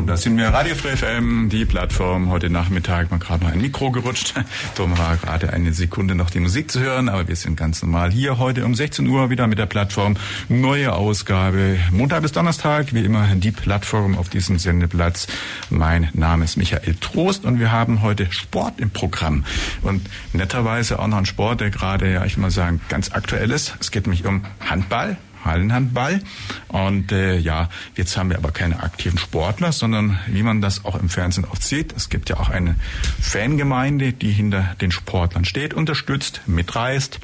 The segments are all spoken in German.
So, da sind wir Radio Free FM, die Plattform. Heute Nachmittag mal gerade mal ein Mikro gerutscht. Darum war gerade eine Sekunde noch die Musik zu hören, aber wir sind ganz normal hier heute um 16 Uhr wieder mit der Plattform. Neue Ausgabe. Montag bis Donnerstag, wie immer, die Plattform auf diesem Sendeplatz. Mein Name ist Michael Trost und wir haben heute Sport im Programm. Und netterweise auch noch ein Sport, der gerade, ja, ich mal sagen, ganz aktuell ist. Es geht nämlich um Handball. Hallenhandball. Und äh, ja, jetzt haben wir aber keine aktiven Sportler, sondern wie man das auch im Fernsehen oft sieht, es gibt ja auch eine Fangemeinde, die hinter den Sportlern steht, unterstützt, mitreißt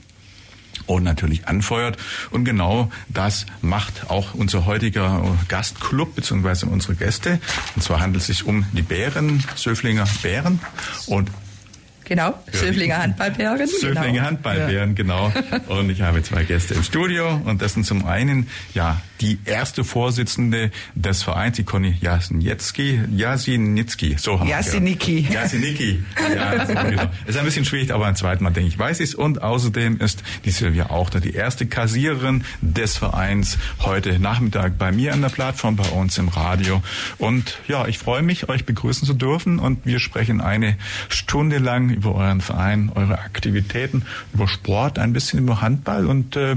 und natürlich anfeuert. Und genau das macht auch unser heutiger Gastclub beziehungsweise unsere Gäste. Und zwar handelt es sich um die Bären, Söflinger Bären. Und Genau, Söflinger Handballbären. Söflinger genau. Handballbären, genau. Und ich habe zwei Gäste im Studio und das sind zum einen ja die erste Vorsitzende des Vereins, die Conny Jasniecki, Jasinitzki, so haben Jasiniki. Jasiniki. Ja, genau. Ist ein bisschen schwierig, aber ein zweites Mal denke ich, weiß ich es. Und außerdem ist die Silvia auch da die erste Kassiererin des Vereins heute Nachmittag bei mir an der Plattform, bei uns im Radio. Und ja, ich freue mich, euch begrüßen zu dürfen und wir sprechen eine Stunde lang über euren Verein, eure Aktivitäten, über Sport, ein bisschen über Handball und äh,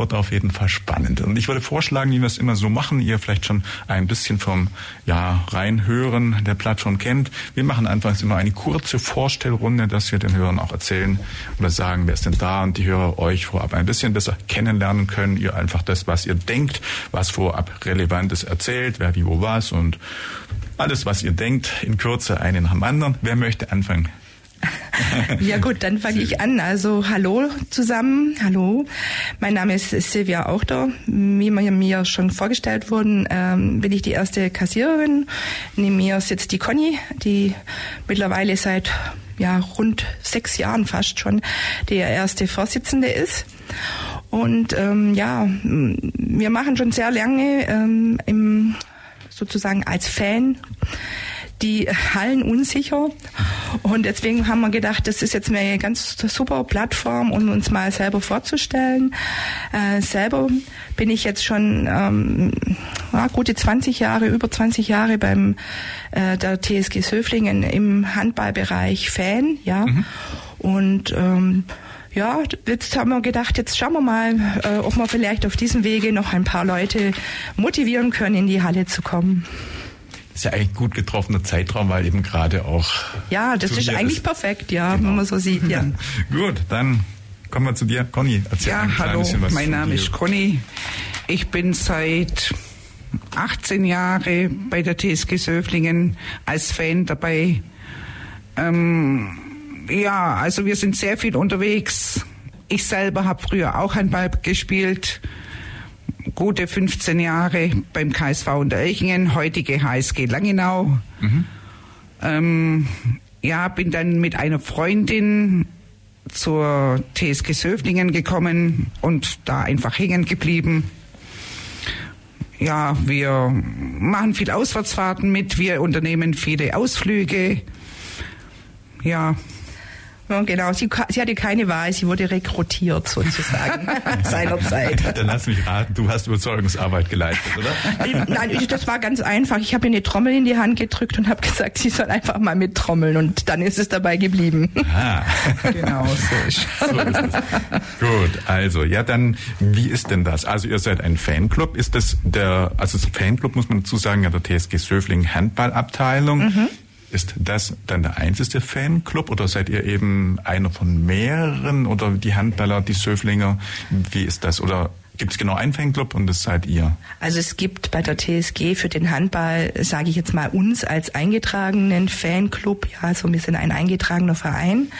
wird auf jeden Fall spannend. Und ich würde vorschlagen, wie wir es immer so machen, ihr vielleicht schon ein bisschen vom ja, Reinhören der Plattform kennt. Wir machen einfach immer eine kurze Vorstellrunde, dass wir den Hörern auch erzählen oder sagen, wer ist denn da und die Hörer euch vorab ein bisschen besser kennenlernen können. Ihr einfach das, was ihr denkt, was vorab Relevantes erzählt, wer wie wo was und alles, was ihr denkt, in Kürze einen nach dem anderen. Wer möchte anfangen? ja gut, dann fange ich an. Also hallo zusammen, hallo. Mein Name ist Silvia Auchter. Wie mir schon vorgestellt wurden, ähm, bin ich die erste Kassiererin. Neben mir sitzt die Conny, die mittlerweile seit ja, rund sechs Jahren fast schon der erste Vorsitzende ist. Und ähm, ja, wir machen schon sehr lange ähm, im, sozusagen als Fan die Hallen unsicher. Und deswegen haben wir gedacht, das ist jetzt eine ganz super Plattform, um uns mal selber vorzustellen. Äh, selber bin ich jetzt schon ähm, ja, gute 20 Jahre, über 20 Jahre beim äh, der TSG Söflingen im Handballbereich Fan, ja. Mhm. Und ähm, ja, jetzt haben wir gedacht, jetzt schauen wir mal, äh, ob wir vielleicht auf diesem Wege noch ein paar Leute motivieren können, in die Halle zu kommen ist ja eigentlich gut getroffener Zeitraum, weil eben gerade auch. Ja, das ist eigentlich ist. perfekt, ja, genau. wenn man so sieht, ja. gut, dann kommen wir zu dir. Conny, erzähl ja, ein hallo, bisschen was. Mein Name ist Conny. Ich bin seit 18 Jahren bei der TSG Söflingen als Fan dabei. Ähm, ja, also wir sind sehr viel unterwegs. Ich selber habe früher auch Handball gespielt gute 15 Jahre beim KSV Untereichingen, heutige HSG Langenau. Mhm. Ähm, ja, bin dann mit einer Freundin zur TSG Söflingen gekommen und da einfach hängen geblieben. Ja, wir machen viel Auswärtsfahrten mit, wir unternehmen viele Ausflüge. Ja, ja, genau, sie, sie, hatte keine Wahl, sie wurde rekrutiert sozusagen seinerzeit. Dann lass mich raten, du hast Überzeugungsarbeit geleistet, oder? Nein, das war ganz einfach. Ich habe ihr eine Trommel in die Hand gedrückt und habe gesagt, sie soll einfach mal mittrommeln und dann ist es dabei geblieben. Ah, genau, so ist, so ist es. Gut, also, ja dann, wie ist denn das? Also ihr seid ein Fanclub, ist das der, also Fanclub muss man dazu sagen, ja der TSG Söfling Handballabteilung. Mhm. Ist das dann der einzige Fanclub oder seid ihr eben einer von mehreren oder die Handballer, die Söflinger? Wie ist das? Oder gibt es genau einen Fanclub und das seid ihr? Also es gibt bei der TSG für den Handball, sage ich jetzt mal, uns als eingetragenen Fanclub. Ja, also wir sind ein eingetragener Verein.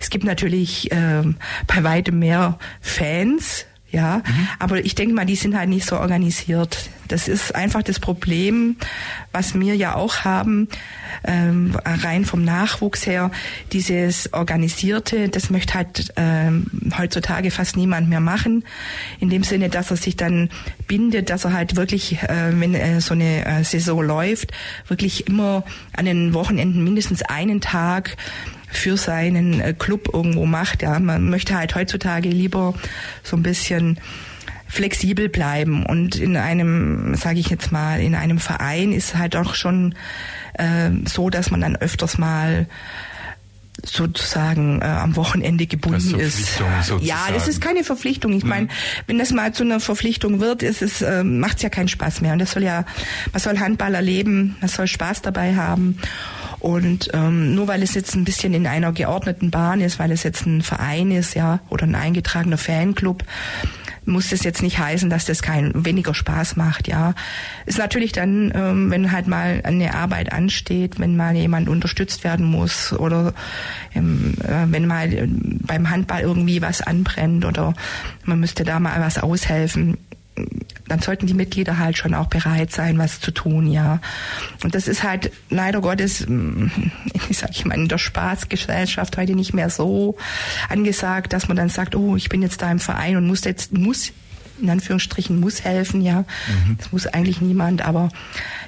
Es gibt natürlich ähm, bei weitem mehr Fans ja. Mhm. Aber ich denke mal, die sind halt nicht so organisiert. Das ist einfach das Problem, was wir ja auch haben, ähm, rein vom Nachwuchs her. Dieses Organisierte, das möchte halt ähm, heutzutage fast niemand mehr machen. In dem Sinne, dass er sich dann bindet, dass er halt wirklich, äh, wenn äh, so eine äh, Saison läuft, wirklich immer an den Wochenenden mindestens einen Tag für seinen äh, Club irgendwo macht. Ja, man möchte halt heutzutage lieber so ein bisschen flexibel bleiben und in einem, sage ich jetzt mal, in einem Verein ist halt auch schon äh, so, dass man dann öfters mal sozusagen äh, am Wochenende gebunden ist. Sozusagen. Ja, das ist keine Verpflichtung. Ich mhm. meine, wenn das mal zu einer Verpflichtung wird, ist es äh, macht's ja keinen Spaß mehr. Und das soll ja, man soll Handball erleben, man soll Spaß dabei haben. Und ähm, nur weil es jetzt ein bisschen in einer geordneten Bahn ist, weil es jetzt ein Verein ist, ja, oder ein eingetragener Fanclub, muss das jetzt nicht heißen, dass das kein weniger Spaß macht, ja. Ist natürlich dann, ähm, wenn halt mal eine Arbeit ansteht, wenn mal jemand unterstützt werden muss oder ähm, äh, wenn mal äh, beim Handball irgendwie was anbrennt oder man müsste da mal was aushelfen, dann sollten die Mitglieder halt schon auch bereit sein, was zu tun, ja. Und das ist halt leider Gottes, mm, ich sag ich mal, in der Spaßgesellschaft heute nicht mehr so angesagt, dass man dann sagt, oh, ich bin jetzt da im Verein und muss jetzt, muss in Anführungsstrichen muss helfen, ja. Mhm. Das muss eigentlich niemand, aber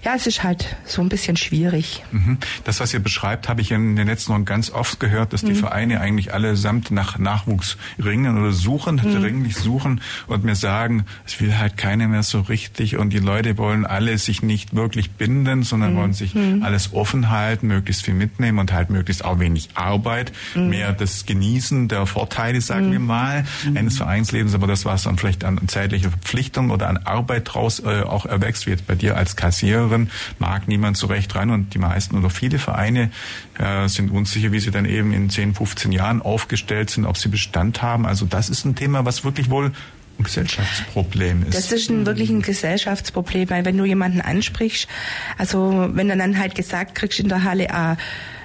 ja, es ist halt so ein bisschen schwierig. Mhm. Das, was ihr beschreibt, habe ich in den letzten Jahren ganz oft gehört, dass die mhm. Vereine eigentlich allesamt nach Nachwuchs ringen oder suchen, mhm. dringlich suchen und mir sagen, es will halt keiner mehr so richtig und die Leute wollen alle sich nicht wirklich binden, sondern wollen sich mhm. alles offen halten, möglichst viel mitnehmen und halt möglichst auch wenig Arbeit, mehr das Genießen der Vorteile, sagen wir mal, eines Vereinslebens, aber das, was dann vielleicht an zeitlicher Verpflichtung oder an Arbeit draus äh, auch erwächst, wie jetzt bei dir als Kassiererin, mag niemand so recht rein und die meisten oder viele Vereine äh, sind unsicher, wie sie dann eben in 10, 15 Jahren aufgestellt sind, ob sie Bestand haben. Also das ist ein Thema, was wirklich wohl ein Gesellschaftsproblem ist. Das ist ein, wirklich ein Gesellschaftsproblem, weil wenn du jemanden ansprichst, also wenn du dann halt gesagt kriegst in der Halle, ah,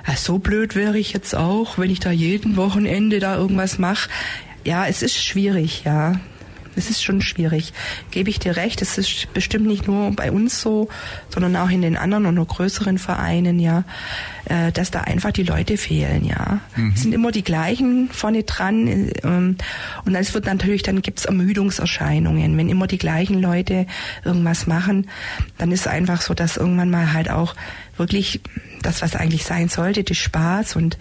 ah so blöd wäre ich jetzt auch, wenn ich da jeden Wochenende da irgendwas mache. Ja, es ist schwierig, ja. Es ist schon schwierig. Gebe ich dir recht, es ist bestimmt nicht nur bei uns so, sondern auch in den anderen und noch größeren Vereinen, ja, äh, dass da einfach die Leute fehlen, ja. Mhm. Es sind immer die gleichen vorne dran ähm, und es wird natürlich, dann gibt's Ermüdungserscheinungen. Wenn immer die gleichen Leute irgendwas machen, dann ist es einfach so, dass irgendwann mal halt auch wirklich das, was eigentlich sein sollte, die Spaß und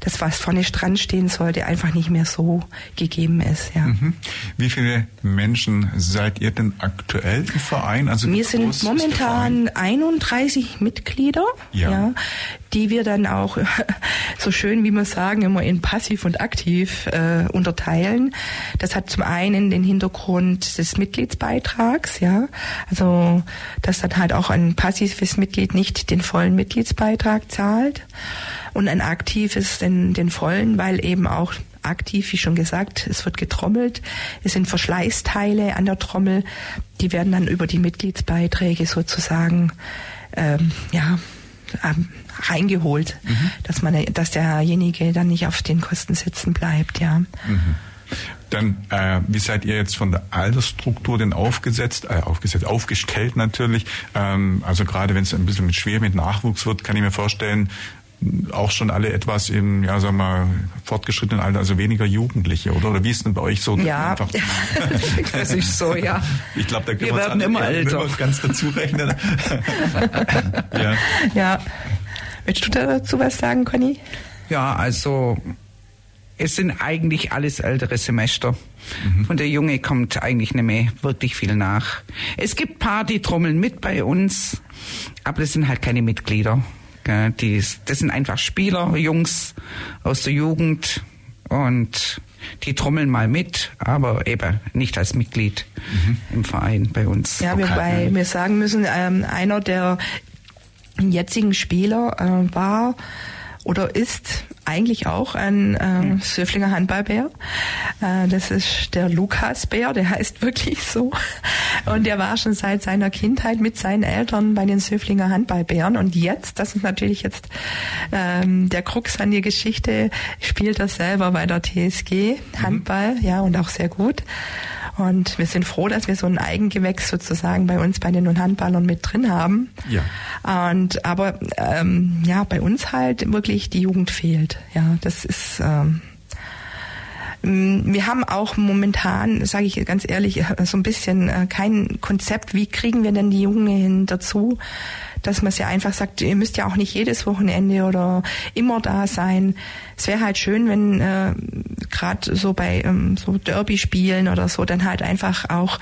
das, was vorne dran stehen sollte, einfach nicht mehr so gegeben ist. Ja. Mhm. Wie viele Menschen seid ihr denn aktuell im Verein? Also wir sind momentan 31 Mitglieder, ja. ja. die wir dann auch so schön, wie wir sagen, immer in passiv und aktiv äh, unterteilen. Das hat zum einen den Hintergrund des Mitgliedsbeitrags, ja, also dass dann halt auch ein passives Mitglied nicht den vollen Mitgliedsbeitrag zahlt und ein aktives den, den vollen, weil eben auch aktiv, wie schon gesagt, es wird getrommelt, es sind Verschleißteile an der Trommel, die werden dann über die Mitgliedsbeiträge sozusagen ähm, ja ähm, reingeholt, mhm. dass man, dass derjenige dann nicht auf den Kosten sitzen bleibt, ja. Mhm. Dann, äh, wie seid ihr jetzt von der Altersstruktur denn aufgesetzt, äh, aufgesetzt, aufgestellt natürlich? Ähm, also gerade wenn es ein bisschen mit schwer mit Nachwuchs wird, kann ich mir vorstellen, auch schon alle etwas im, ja, sagen wir, fortgeschrittenen Alter, also weniger Jugendliche, oder? Oder wie ist denn bei euch so? Ja, einfach, das ist so, ja. Ich glaube, da können wir werden immer älter. ganz dazu rechnen. ja. ja. Willst du dazu was sagen, Conny? Ja, also es sind eigentlich alles ältere Semester. Mhm. Von der Junge kommt eigentlich nicht mehr wirklich viel nach. Es gibt paar, die trommeln mit bei uns, aber das sind halt keine Mitglieder. Die, das sind einfach Spieler, Jungs aus der Jugend und die trommeln mal mit, aber eben nicht als Mitglied mhm. im Verein bei uns. Ja, wobei wir sagen müssen, ähm, einer der jetzigen Spieler äh, war oder ist eigentlich auch ein äh, Söflinger Handballbär. Äh, das ist der Lukasbär, der heißt wirklich so. Und der war schon seit seiner Kindheit mit seinen Eltern bei den Söflinger Handballbären. Und jetzt, das ist natürlich jetzt ähm, der Krux an die Geschichte, spielt er selber bei der TSG Handball, mhm. ja, und auch sehr gut. Und wir sind froh, dass wir so ein Eigengewächs sozusagen bei uns bei den Handballern mit drin haben. Ja. Und aber ähm, ja, bei uns halt wirklich die Jugend fehlt. Ja, das ist ähm, wir haben auch momentan, sage ich ganz ehrlich, so ein bisschen äh, kein Konzept, wie kriegen wir denn die Jungen hin dazu, dass man ja einfach sagt, ihr müsst ja auch nicht jedes Wochenende oder immer da sein. Es wäre halt schön, wenn äh, gerade so bei ähm, so Derby-Spielen oder so dann halt einfach auch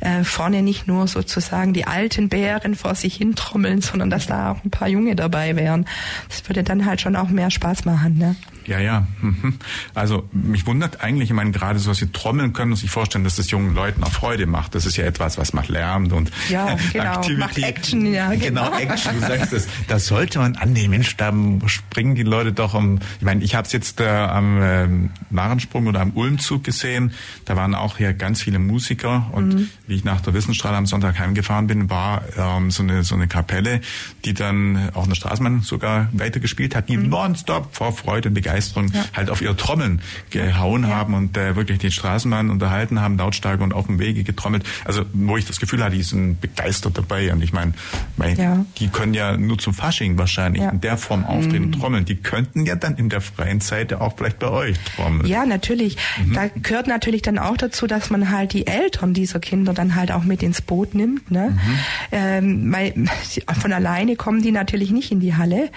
äh, vorne nicht nur sozusagen die alten Bären vor sich hintrommeln, sondern dass da auch ein paar Junge dabei wären. Das würde dann halt schon auch mehr Spaß machen. Ne? Ja, ja. Mhm. Also mich wundert eigentlich, ich meine, gerade so, dass sie trommeln können und sich vorstellen, dass das jungen Leuten auch Freude macht. Das ist ja etwas, was macht Lärm und ja, genau. Aktivität. Macht Action, ja. Genau, genau Action, du sagst das. Das sollte man annehmen. Mensch, da springen die Leute doch um. Ich meine, ich habe es jetzt äh, am äh, Narrensprung oder am Ulmzug gesehen. Da waren auch hier ganz viele Musiker und mhm. Wie ich nach der Wissensstraße am Sonntag heimgefahren bin, war ähm, so eine so eine Kapelle, die dann auch eine Straßenmann sogar weitergespielt hat, die mhm. nonstop vor Freude und Begeisterung ja. halt auf ihre Trommeln gehauen ja. haben und äh, wirklich den Straßenbahn unterhalten haben, lautstark und auf dem Wege getrommelt. Also wo ich das Gefühl hatte, die sind begeistert dabei. Und ich meine, mein, ja. die können ja nur zum Fasching wahrscheinlich in der Form auftreten mhm. trommeln. Die könnten ja dann in der freien Zeit auch vielleicht bei euch trommeln. Ja, natürlich. Mhm. Da gehört natürlich dann auch dazu, dass man halt die Eltern dieser Kinder dann halt auch mit ins Boot nimmt. Ne? Mhm. Ähm, weil von alleine kommen die natürlich nicht in die Halle.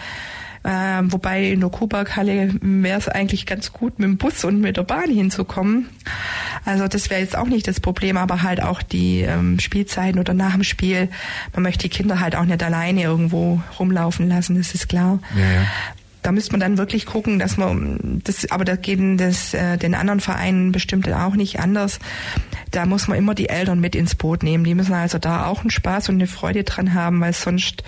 Äh, wobei in der Kuhberghalle wäre es eigentlich ganz gut, mit dem Bus und mit der Bahn hinzukommen. Also das wäre jetzt auch nicht das Problem, aber halt auch die ähm, Spielzeiten oder nach dem Spiel. Man möchte die Kinder halt auch nicht alleine irgendwo rumlaufen lassen, das ist klar. Ja, ja da müsste man dann wirklich gucken, dass man das, aber da gehen das äh, den anderen Vereinen bestimmt auch nicht anders. Da muss man immer die Eltern mit ins Boot nehmen. Die müssen also da auch einen Spaß und eine Freude dran haben, weil sonst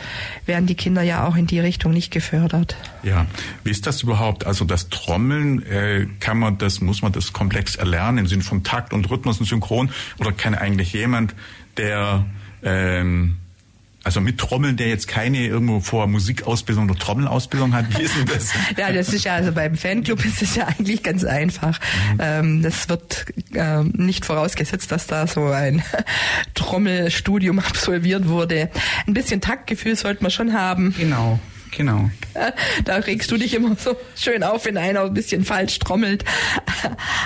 werden die Kinder ja auch in die Richtung nicht gefördert. Ja, wie ist das überhaupt? Also das Trommeln, äh, kann man das, muss man das komplex erlernen im Sinne von Takt und Rhythmus und Synchron? Oder kann eigentlich jemand, der ähm, also mit Trommeln, der jetzt keine irgendwo vor Musikausbildung oder Trommelausbildung hat, wie ist denn das? ja, das ist ja, also beim Fanclub ist es ja eigentlich ganz einfach. Mhm. Ähm, das wird ähm, nicht vorausgesetzt, dass da so ein Trommelstudium absolviert wurde. Ein bisschen Taktgefühl sollte man schon haben. Genau. Genau. Da regst du dich immer so schön auf, wenn einer ein bisschen falsch trommelt.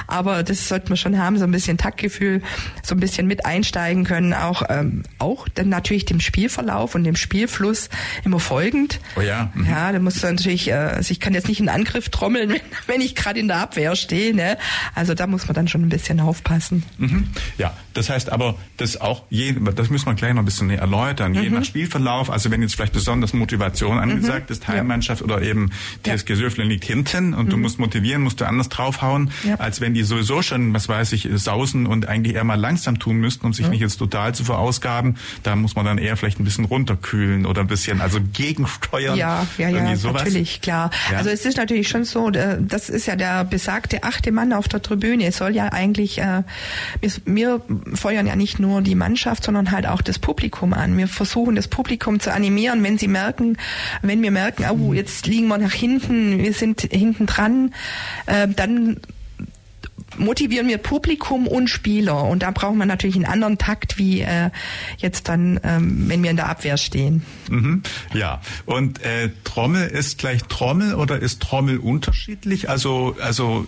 Aber das sollte man schon haben, so ein bisschen Taktgefühl, so ein bisschen mit einsteigen können, auch, ähm, auch dann natürlich dem Spielverlauf und dem Spielfluss immer folgend. Oh ja. Mhm. Ja, da muss natürlich, äh, also ich kann jetzt nicht einen Angriff trommeln, wenn, wenn ich gerade in der Abwehr stehe. Ne? Also da muss man dann schon ein bisschen aufpassen. Mhm. Ja, das heißt aber, das auch je, das müssen wir gleich noch ein bisschen erläutern, je mhm. nach Spielverlauf, also wenn jetzt vielleicht besonders Motivation angesagt gesagt, ist Heimmannschaft ja. oder eben TSG ja. Söflen liegt hinten und mhm. du musst motivieren, musst du anders draufhauen, ja. als wenn die sowieso schon, was weiß ich, sausen und eigentlich eher mal langsam tun müssten, um sich nicht jetzt total zu verausgaben. Da muss man dann eher vielleicht ein bisschen runterkühlen oder ein bisschen, also gegensteuern. Ja, ja, ja, natürlich, klar. Also es ist natürlich schon so, äh, das ist ja der besagte achte Mann auf der Tribüne. Es soll ja eigentlich, äh, wir feuern ja nicht nur die Mannschaft, sondern halt auch das Publikum an. Wir versuchen das Publikum zu animieren, wenn sie merken, wenn wir wir merken, oh, jetzt liegen wir nach hinten, wir sind hinten dran, äh, dann motivieren wir Publikum und Spieler. Und da brauchen wir natürlich einen anderen Takt, wie äh, jetzt dann, ähm, wenn wir in der Abwehr stehen. Mhm. Ja, und äh, Trommel ist gleich Trommel oder ist Trommel unterschiedlich? Also, also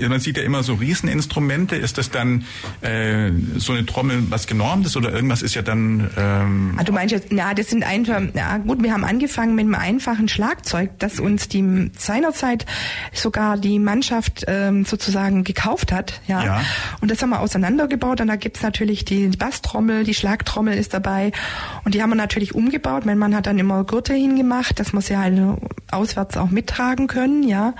man sieht ja immer so Rieseninstrumente. Ist das dann äh, so eine Trommel was genormtes oder irgendwas ist ja dann... Ähm ah, du meinst jetzt, na, das sind einfach, na gut, wir haben angefangen mit einem einfachen Schlagzeug, das uns die seinerzeit sogar die Mannschaft ähm, sozusagen gekauft hat. Ja. ja. Und das haben wir auseinandergebaut und da gibt's natürlich die Basstrommel, die Schlagtrommel ist dabei und die haben wir natürlich umgebaut. Mein Mann hat dann immer Gurte hingemacht, dass wir sie halt auswärts auch mittragen können, ja.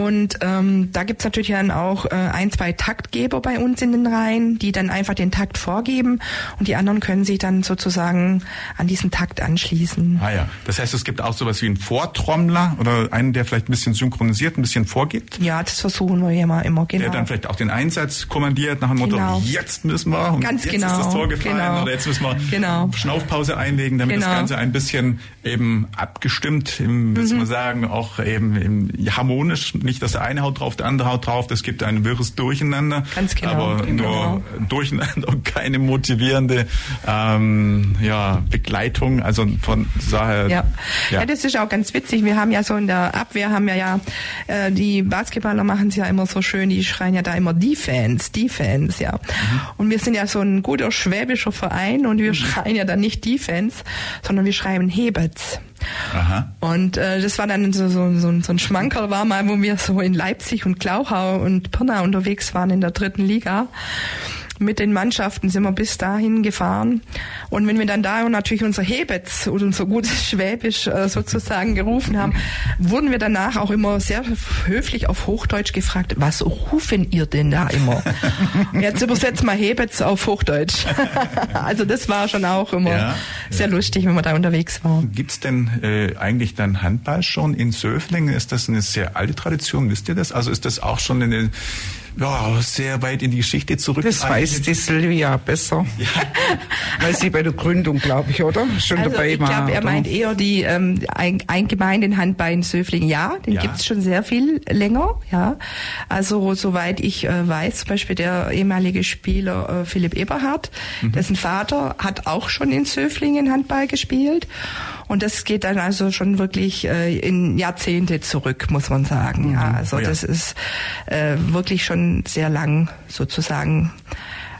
Und ähm, da gibt's natürlich dann auch äh, ein, zwei Taktgeber bei uns in den Reihen, die dann einfach den Takt vorgeben und die anderen können sich dann sozusagen an diesen Takt anschließen. Ah ja, das heißt, es gibt auch sowas wie einen Vortrommler oder einen, der vielleicht ein bisschen synchronisiert, ein bisschen vorgibt? Ja, das versuchen wir immer, immer genau. Der dann vielleicht auch den Einsatz kommandiert nach dem Motto, Genau. jetzt müssen wir und Ganz jetzt genau, ist das Tor gefallen genau. oder jetzt müssen wir Genau. Schnaufpause einlegen, damit das Genau. Ganze ein bisschen eben abgestimmt, im, Mhm. man sagen, auch eben harmonisch, nicht dass der eine haut drauf, der andere haut drauf, das gibt ein wirres Durcheinander. Ganz genau, Aber genau. nur Durcheinander und keine motivierende ähm, ja, Begleitung. Also von daher. Ja. ja, das ist auch ganz witzig. Wir haben ja so in der Abwehr haben wir ja äh, die Basketballer machen es ja immer so schön. Die schreien ja da immer Defense, Defense, ja. Und wir sind ja so ein guter schwäbischer Verein und wir schreien ja dann nicht Defense, sondern wir schreiben Hebets. Aha. Und äh, das war dann so, so, so, ein- so ein Schmankerl war mal, wo wir so in Leipzig und Glauchau und Pirna unterwegs waren in der dritten Liga. Mit den Mannschaften sind wir bis dahin gefahren. Und wenn wir dann da natürlich unser Hebetz oder unser gutes Schwäbisch äh, sozusagen gerufen haben, wurden wir danach auch immer sehr höflich auf Hochdeutsch gefragt, was rufen ihr denn da immer? Jetzt übersetzt mal Hebetz auf Hochdeutsch. also das war schon auch immer Ja, sehr lustig, wenn wir da unterwegs waren. Gibt's denn äh, eigentlich dann Handball schon in Söflingen? Ist das eine sehr alte Tradition? Wisst ihr das? Also ist das auch schon eine ja, sehr weit in die Geschichte zurück? Das weiß die Silvia besser. Weil sie bei der Gründung, glaube ich, oder? Schon Also dabei ich war. glaube, er oder? meint eher die ähm, ein, eingemeinde Handball in Söflingen. Ja, den Ja. gibt's schon sehr viel länger. Ja, also soweit ich äh, weiß, zum Beispiel der ehemalige Spieler äh, Philipp Eberhardt, Mhm. dessen Vater hat auch schon in Söflingen Handball gespielt. Und das geht dann also schon wirklich äh, in Jahrzehnte zurück, muss man sagen. Ja, also Oh ja. das ist äh, wirklich schon sehr lang sozusagen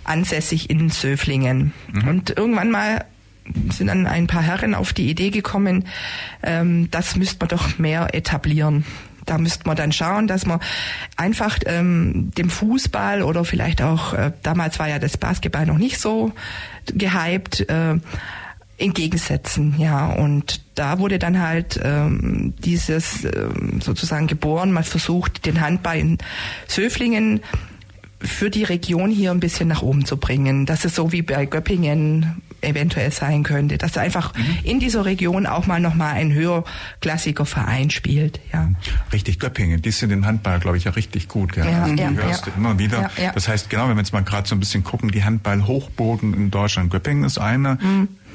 ansässig in Söflingen. Und irgendwann mal sind dann ein paar Herren auf die Idee gekommen, ähm, das müsste man doch mehr etablieren. Da müsste man dann schauen, dass man einfach ähm, dem Fußball oder vielleicht auch, äh, damals war ja das Basketball noch nicht so gehypt, äh, entgegensetzen, ja. Und da wurde dann halt ähm, dieses ähm, sozusagen geboren, man versucht, den Handball in Söflingen für die Region hier ein bisschen nach oben zu bringen, dass es so wie bei Göppingen eventuell sein könnte, dass einfach in dieser Region auch mal nochmal ein höherklassiger Verein spielt, ja. Richtig, Göppingen, die sind im Handball, glaube ich, ja richtig gut. Gell? Ja, also, ja, hörst ja. immer wieder. Ja, ja. Das heißt, genau, wenn wir jetzt mal gerade so ein bisschen gucken, die Handball-Hochboden in Deutschland, Göppingen ist einer,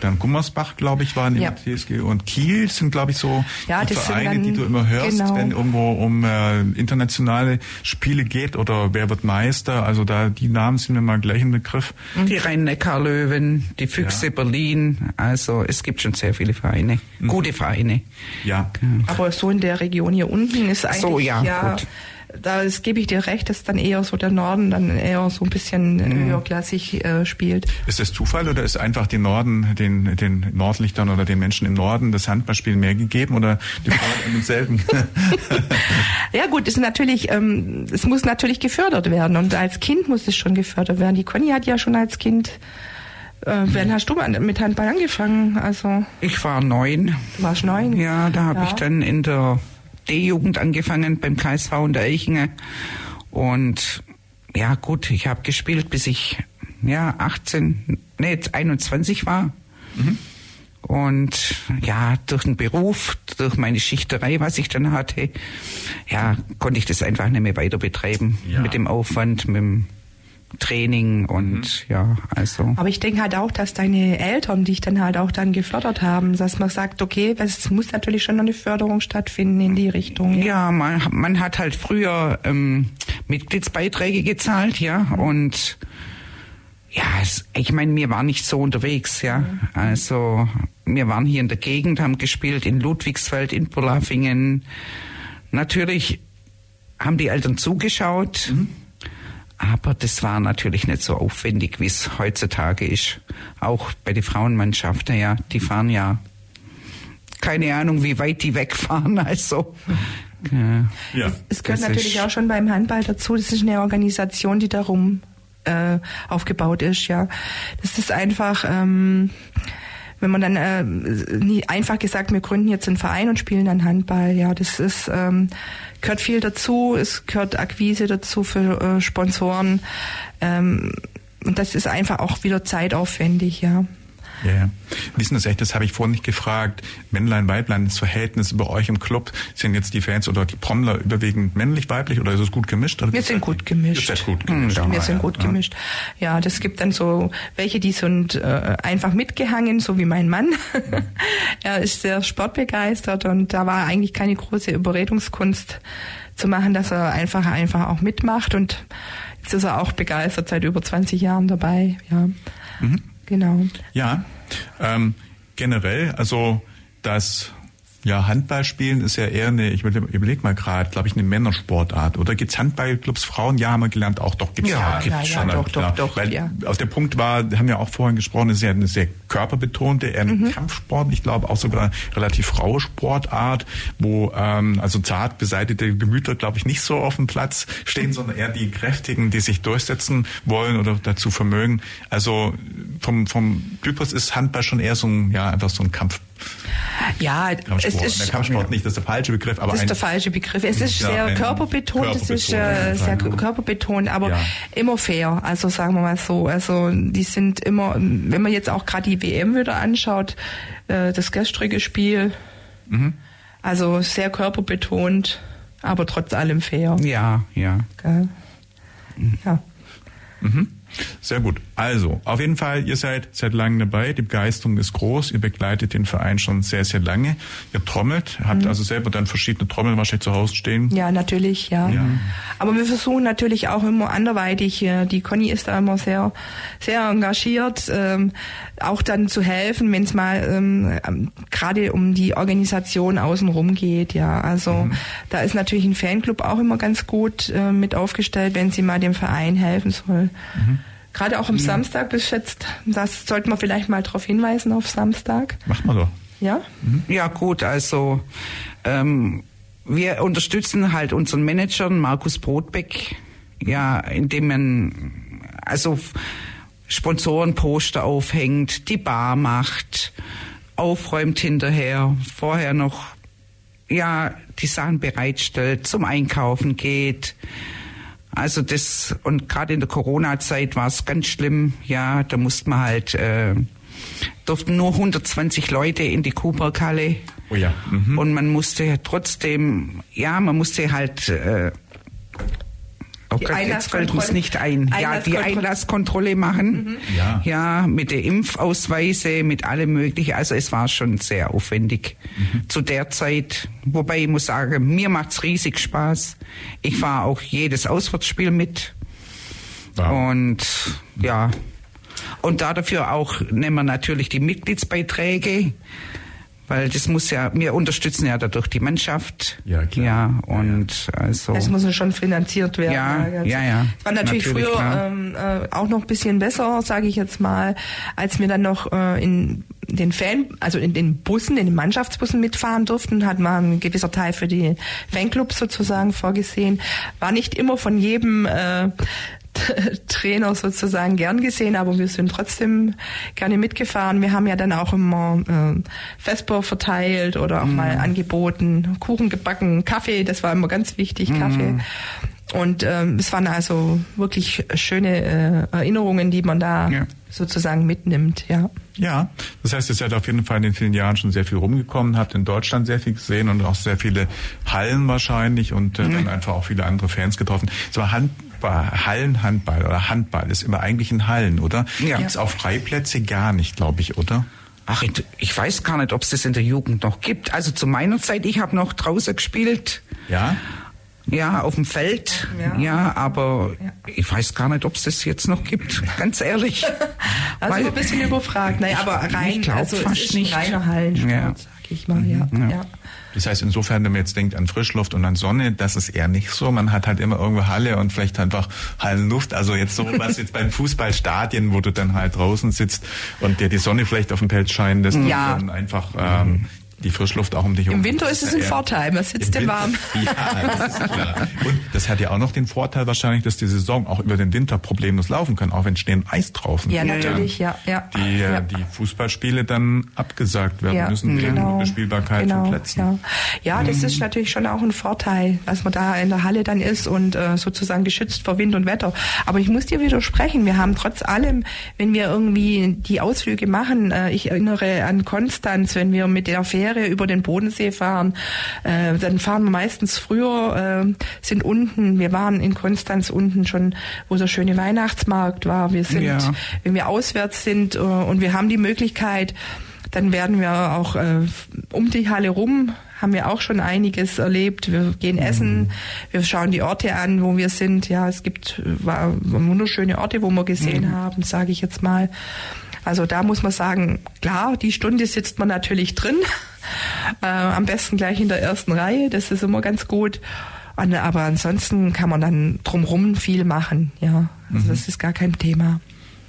dann Gummersbach, glaube ich, waren in Mhm. Ja. der TSG und Kiel sind, glaube ich, so Ja, die Vereine, dann- die du immer hörst, genau. wenn irgendwo um äh, internationale Spiele geht oder wer wird Meister. Also da die Namen sind mir mal gleich im Begriff. Die Rhein-Neckar-Löwen, die Füchse Ja. Berlin. Also es gibt schon sehr viele Vereine. Gute Vereine. Ja. Aber so in der Region hier unten ist eigentlich, so, ja, gut. Da das gebe ich dir recht, dass dann eher so der Norden dann eher so ein bisschen Mhm. höherklassig äh, spielt. Ist das Zufall oder ist einfach den Norden, den, den Nordlichtern oder den Menschen im Norden das Handballspiel mehr gegeben oder die Frauen denselben? Ja gut, ist natürlich, ähm, es muss natürlich gefördert werden und als Kind muss es schon gefördert werden. Die Conny hat ja schon als Kind, äh, wann hast du mit Handball angefangen? Also Ich war neun. du warst neun. Ja, da habe Ja. ich dann in der D-Jugend angefangen beim KSV in der Eichinger. Und ja gut, ich habe gespielt, bis ich ja 18, nee, jetzt 21 war. Und ja, durch den Beruf, durch meine Schichterei, was ich dann hatte, ja, konnte ich das einfach nicht mehr weiter betreiben. Ja. Mit dem Aufwand, mit dem Training und ja, also. Aber ich denke halt auch, dass deine Eltern dich dann halt auch dann gefördert haben, dass man sagt, okay, es muss natürlich schon eine Förderung stattfinden in die Richtung. Ja, man, man hat halt früher ähm, Mitgliedsbeiträge gezahlt, ja, und ja, es, ich meine, wir waren nicht so unterwegs, ja. Also wir waren hier in der Gegend, haben gespielt in Ludwigsfeld, in Polafingen. Natürlich haben die Eltern zugeschaut, aber das war natürlich nicht so aufwendig, wie es heutzutage ist. Auch bei den Frauenmannschaften, ja, die fahren ja keine Ahnung, wie weit die wegfahren, also. Ja. ja. Es gehört Das natürlich auch schon beim Handball dazu. Das ist eine Organisation, die darum äh, aufgebaut ist. Ja, das ist einfach, ähm, wenn man dann äh, nie einfach gesagt, wir gründen jetzt einen Verein und spielen dann Handball, ja, das ist ähm, gehört viel dazu. Es gehört Akquise dazu für äh, Sponsoren. Ähm, und das ist einfach auch wieder zeitaufwendig, ja. Ja, ja. Wissen Sie echt, das habe ich vorhin nicht gefragt. Männlein, Weiblein, das Verhältnis bei euch im Club, sind jetzt die Fans oder die Trommler überwiegend männlich, weiblich oder ist es gut gemischt? wir sind gut gemischt. Seid gut gemischt. Mhm, wir sind gut ja. gemischt. Ja, das gibt dann so welche, die sind äh, einfach mitgehangen, so wie mein Mann. Mhm. er ist sehr sportbegeistert und da war eigentlich keine große Überredungskunst zu machen, dass er einfach einfach auch mitmacht und jetzt ist er auch begeistert seit über 20 Jahren dabei. Ja. Mhm. Genau. Ja, ähm, generell, also das ja, Handballspielen ist ja eher eine, ich überlege mal gerade, glaube ich, eine Männersportart. Oder gibt's Handballclubs Frauen? Ja, haben wir gelernt, auch doch gibt's ja, ja, gibt's ja, schon. Ja, doch, doch, doch, Weil ja. Auf der Punkt war, haben wir auch vorhin gesprochen, ist ja eine sehr körperbetonte, eher mhm. Kampfsport, ich glaube auch sogar relativ raue Sportart, wo ähm, also zart beseitete Gemüter, glaube ich, nicht so auf dem Platz stehen, sondern eher die Kräftigen, die sich durchsetzen wollen oder dazu vermögen. Also vom, vom Typus ist Handball schon eher so ein, ja, einfach so ein Kampf. Ja, Kampfsport. es ist der Kampfsport nicht, das ist der falsche Begriff, aber das ist der falsche Begriff. Es ist ja, sehr körperbetont, es ist äh, sehr körperbetont, aber ja. immer fair. Also sagen wir mal so, also die sind immer, wenn man jetzt auch gerade die WM wieder anschaut, äh, das gestrige Spiel, mhm. also sehr körperbetont, aber trotz allem fair. Ja, ja. Okay. Ja. Mhm. Sehr gut. Also, auf jeden Fall, ihr seid seit langem dabei, die Begeisterung ist groß, ihr begleitet den Verein schon sehr, sehr lange. Ihr trommelt, habt mhm. also selber dann verschiedene Trommeln wahrscheinlich zu Hause stehen. Ja, natürlich, ja. ja. Aber wir versuchen natürlich auch immer anderweitig, äh, die Conny ist da immer sehr, sehr engagiert, ähm, auch dann zu helfen, wenn es mal ähm, ähm, gerade um die Organisation außenrum geht, ja. Also mhm. da ist natürlich ein Fanclub auch immer ganz gut äh, mit aufgestellt, wenn sie mal dem Verein helfen soll. Mhm. Gerade auch am ja. Samstag bis jetzt, das sollten wir vielleicht mal darauf hinweisen auf Samstag. Macht man doch. Ja? Mhm. Ja, gut, also ähm, wir unterstützen halt unseren Manager, Markus Brotbeck, ja, indem man also Sponsorenposter aufhängt, die Bar macht, aufräumt hinterher, vorher noch ja die Sachen bereitstellt, zum Einkaufen geht, also das, und gerade in der Corona-Zeit war es ganz schlimm, ja, da musste man halt, äh, durften nur 120 Leute in die Kuhberghalle. Oh ja. Mhm. Und man musste trotzdem, ja, man musste halt äh, Oh Gott, jetzt fällt uns nicht ein. Ja, die Einlasskontrolle machen. Mhm. Ja. ja, mit der Impfausweise, mit allem Möglichen. Also es war schon sehr aufwendig mhm. zu der Zeit. Wobei ich muss sagen, mir macht's riesig Spaß. Ich fahre auch jedes Auswärtsspiel mit. Wow. Und ja. Und dafür auch nehmen wir natürlich die Mitgliedsbeiträge weil das muss ja, wir unterstützen ja dadurch die Mannschaft. Ja, klar. Ja, und ja, also. Das muss ja schon finanziert werden. Ja, ja, ja. ja. war natürlich, natürlich früher ähm, äh, auch noch ein bisschen besser, sage ich jetzt mal, als wir dann noch äh, in den Fan, also in den Bussen, in den Mannschaftsbussen mitfahren durften, hat man ein gewisser Teil für die Fanclubs sozusagen vorgesehen. War nicht immer von jedem äh, Trainer sozusagen gern gesehen, aber wir sind trotzdem gerne mitgefahren. Wir haben ja dann auch immer äh, Vesper verteilt oder auch mm. mal angeboten, Kuchen gebacken, Kaffee, das war immer ganz wichtig, mm. Kaffee. Und ähm, es waren also wirklich schöne äh, Erinnerungen, die man da ja. sozusagen mitnimmt, ja. Ja, das heißt, ihr seid auf jeden Fall in den vielen Jahren schon sehr viel rumgekommen, habt in Deutschland sehr viel gesehen und auch sehr viele Hallen wahrscheinlich und äh, mhm. dann einfach auch viele andere Fans getroffen. Es war Handball, Hallenhandball oder Handball ist immer eigentlich in Hallen, oder? Ja. Gibt es auch Freiplätze gar nicht, glaube ich, oder? Ach, ich weiß gar nicht, ob es das in der Jugend noch gibt. Also zu meiner Zeit, ich habe noch draußen gespielt. Ja. Ja, auf dem Feld. Ja, ja aber ja. ich weiß gar nicht, ob es das jetzt noch gibt. Ganz ehrlich. also Weil, ein bisschen überfragt. Naja, aber rein, ich also fast es ist nicht. reiner Hallensport, ja. sag ich mal. Ja. Mhm. ja. Das heißt, insofern, wenn man jetzt denkt an Frischluft und an Sonne, das ist eher nicht so. Man hat halt immer irgendwo Halle und vielleicht einfach Hallenluft. Also jetzt so was jetzt beim Fußballstadien, wo du dann halt draußen sitzt und dir die Sonne vielleicht auf dem Pelz scheinen lässt ja. und dann einfach ähm, die Frischluft auch um dich herum. Im Winter ist es ein Vorteil, man sitzt im Warm. Ja, das ist klar. Und das hat ja auch noch den Vorteil wahrscheinlich, dass die Saison auch über den Winter problemlos laufen kann, auch wenn Schnee und Eis draußen Ja, natürlich, ja. ja, die, ja. die Fußballspiele dann abgesagt werden ja, müssen wegen genau, Bespielbarkeit genau, von Plätzen. Ja, ja das mhm. ist natürlich schon auch ein Vorteil, dass man da in der Halle dann ist und äh, sozusagen geschützt vor Wind und Wetter. Aber ich muss dir widersprechen, wir haben trotz allem, wenn wir irgendwie die Ausflüge machen, äh, ich erinnere an Konstanz, wenn wir mit der Fähre über den Bodensee fahren, äh, dann fahren wir meistens früher, äh, sind unten, wir waren in Konstanz unten schon, wo der schöne Weihnachtsmarkt war. Wir sind, ja. wenn wir auswärts sind äh, und wir haben die Möglichkeit, dann werden wir auch äh, um die Halle rum haben wir auch schon einiges erlebt. Wir gehen essen, mhm. wir schauen die Orte an, wo wir sind. Ja, es gibt war, wunderschöne Orte, wo wir gesehen mhm. haben, sage ich jetzt mal. Also da muss man sagen, klar, die Stunde sitzt man natürlich drin. Äh, am besten gleich in der ersten Reihe, das ist immer ganz gut. Aber ansonsten kann man dann drumherum viel machen. Ja, also mhm. das ist gar kein Thema.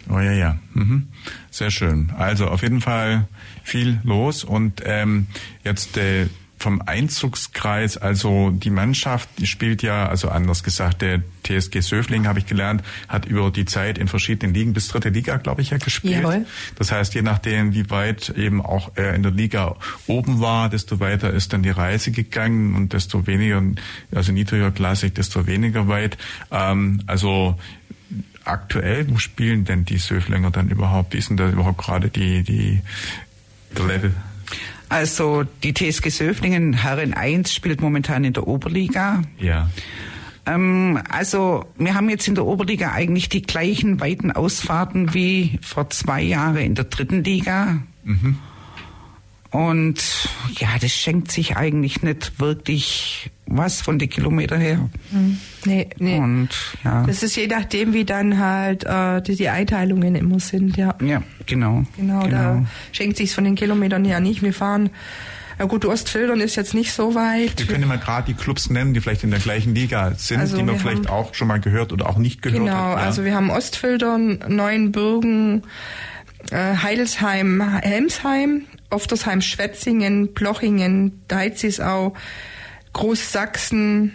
Oh ja, ja. Mhm. Sehr schön. Also auf jeden Fall viel los und ähm, jetzt äh, vom Einzugskreis, also die Mannschaft die spielt ja, also anders gesagt, der TSG Söfling, habe ich gelernt, hat über die Zeit in verschiedenen Ligen bis dritte Liga, glaube ich, ja gespielt. Jawohl. Das heißt, je nachdem, wie weit eben auch er in der Liga oben war, desto weiter ist dann die Reise gegangen und desto weniger, also niedriger Klassik, desto weniger weit. Ähm, also aktuell, wo spielen denn die Söflinger dann überhaupt? Wie ist denn da überhaupt gerade die, die, der Level? Also die TSG Söflingen Herren 1 spielt momentan in der Oberliga. Ja. Ähm, also wir haben jetzt in der Oberliga eigentlich die gleichen weiten Ausfahrten wie vor zwei Jahren in der dritten Liga. Mhm. Und ja, das schenkt sich eigentlich nicht wirklich was von den Kilometern her. Hm. Nee, nee. Und, ja. Das ist je nachdem, wie dann halt äh, die, die Einteilungen immer sind, ja. Ja, genau. Genau, genau. da schenkt sich von den Kilometern her nicht. Wir fahren ja gut, Ostfildern ist jetzt nicht so weit. Wir können ja mal gerade die Clubs nennen, die vielleicht in der gleichen Liga sind, also die man vielleicht auch schon mal gehört oder auch nicht gehört genau, hat. Genau, ja. also wir haben Ostfildern, Neuenbürgen, äh, Heidelsheim, Helmsheim, Oftersheim, Schwetzingen, Plochingen, Deizisau, Großsachsen.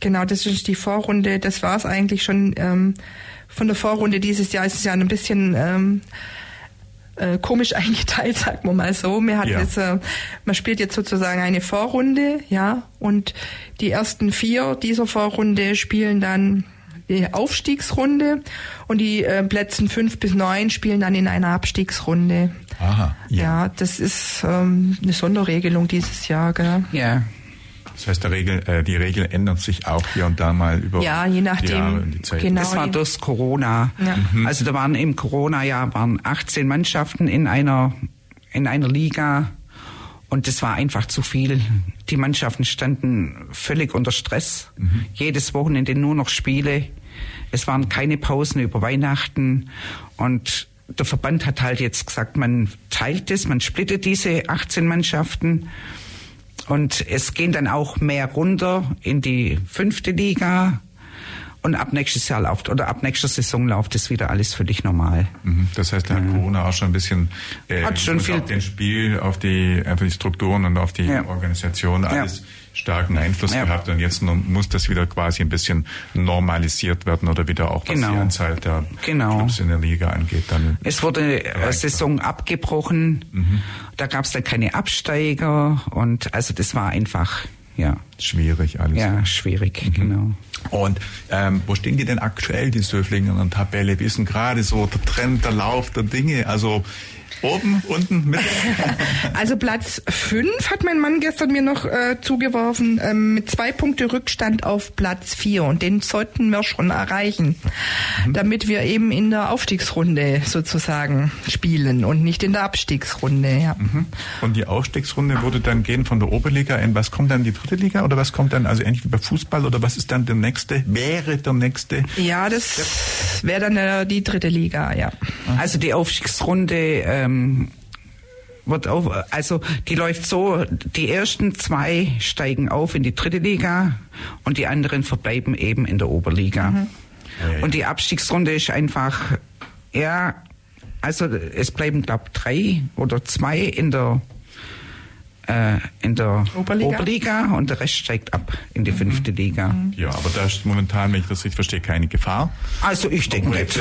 Genau, das ist die Vorrunde. Das war es eigentlich schon ähm, von der Vorrunde dieses Jahr. Ist es ja ein bisschen ähm, äh, komisch eingeteilt, sagt man mal so. Man, hat ja. jetzt, äh, man spielt jetzt sozusagen eine Vorrunde, ja, und die ersten vier dieser Vorrunde spielen dann die Aufstiegsrunde und die äh, Plätzen fünf bis neun spielen dann in einer Abstiegsrunde. Aha. Ja, ja das ist ähm, eine Sonderregelung dieses Jahr, gell? Ja. Das heißt, der Regel, äh, die Regel ändert sich auch hier und da mal über ja, je nachdem, die Jahre und die Zeit. Genau, das war durch Corona. Ja. Mhm. Also da waren im Corona-Jahr waren 18 Mannschaften in einer in einer Liga und das war einfach zu viel. Die Mannschaften standen völlig unter Stress. Mhm. Jedes Wochenende nur noch Spiele. Es waren keine Pausen über Weihnachten. Und der Verband hat halt jetzt gesagt, man teilt es, man splittet diese 18 Mannschaften. Und es gehen dann auch mehr runter in die fünfte Liga. Und ab nächstes Jahr läuft oder ab nächster Saison läuft es wieder alles völlig normal. Mhm. Das heißt, da hat mhm. Corona auch schon ein bisschen äh, hat schon viel auf den Spiel, auf die, auf die Strukturen und auf die ja. Organisation alles ja. Starken Einfluss ja. gehabt. Und jetzt muss das wieder quasi ein bisschen normalisiert werden oder wieder auch was genau. die Anzahl der genau. Clubs in der Liga angeht. Dann es wurde eine Saison abgebrochen. Mhm. Da gab es dann keine Absteiger und also das war einfach ja. Schwierig alles. Ja, schwierig, mhm. genau. Und ähm, wo stehen die denn aktuell, die Söflinge in der Tabelle? Wie ist denn gerade so der Trend, der Lauf der Dinge? Also Oben, unten, mit? Also Platz 5 hat mein Mann gestern mir noch äh, zugeworfen, ähm, mit zwei Punkte Rückstand auf Platz 4. Und den sollten wir schon erreichen, mhm. damit wir eben in der Aufstiegsrunde sozusagen spielen und nicht in der Abstiegsrunde. Ja. Mhm. Und die Aufstiegsrunde würde dann gehen von der Oberliga in, was kommt dann die dritte Liga oder was kommt dann, also ähnlich wie bei Fußball oder was ist dann der nächste, wäre der nächste? Ja, das wäre dann äh, die dritte Liga, ja. Also die Aufstiegsrunde ähm, wird auf, also die läuft so, die ersten zwei steigen auf in die dritte Liga und die anderen verbleiben eben in der Oberliga. Mhm. Und die Abstiegsrunde ist einfach, ja, also es bleiben glaube drei oder zwei in der äh, in der Oberliga. Oberliga. und der Rest steigt ab in die mhm. fünfte Liga. Mhm. Ja, aber da ist momentan, wenn ich das richtig verstehe, keine Gefahr. Also ich denke nicht.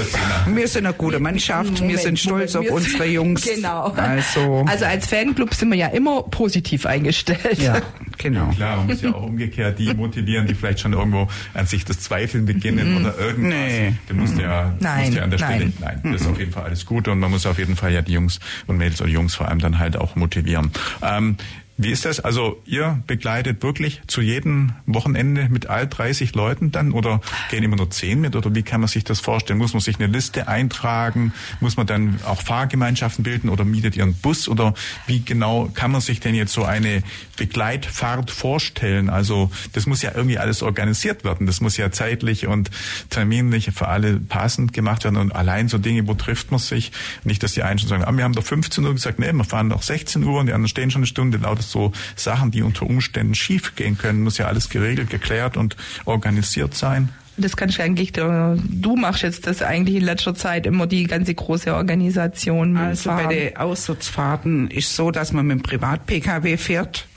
Wir sind eine gute Mannschaft, Moment, wir sind stolz Moment, auf unsere Jungs. Genau. Also, also als Fanclub sind wir ja immer positiv eingestellt. Ja, genau. Ja, klar, man muss ja auch umgekehrt die motivieren, die vielleicht schon irgendwo an sich das Zweifeln beginnen mhm. oder irgendwas. Nee. Den muss ja, nein, ja an der Stelle. Nein, nein das ist auf jeden Fall alles gut und man muss auf jeden Fall ja die Jungs und Mädels oder Jungs vor allem dann halt auch motivieren. Ähm, wie ist das? Also ihr begleitet wirklich zu jedem Wochenende mit all 30 Leuten dann oder gehen immer nur 10 mit oder wie kann man sich das vorstellen? Muss man sich eine Liste eintragen? Muss man dann auch Fahrgemeinschaften bilden oder mietet ihr einen Bus oder wie genau kann man sich denn jetzt so eine Begleitfahrt vorstellen? Also das muss ja irgendwie alles organisiert werden. Das muss ja zeitlich und terminlich für alle passend gemacht werden und allein so Dinge, wo trifft man sich? Nicht, dass die einen schon sagen, ah, wir haben doch 15 Uhr gesagt, nee, wir fahren doch 16 Uhr und die anderen stehen schon eine Stunde laut so Sachen, die unter Umständen schief gehen können, muss ja alles geregelt, geklärt und organisiert sein. Das kannst du eigentlich, du machst jetzt das eigentlich in letzter Zeit immer die ganze große Organisation. Also bei den Auswärtsfahrten ist so, dass man mit dem Privat-Pkw fährt.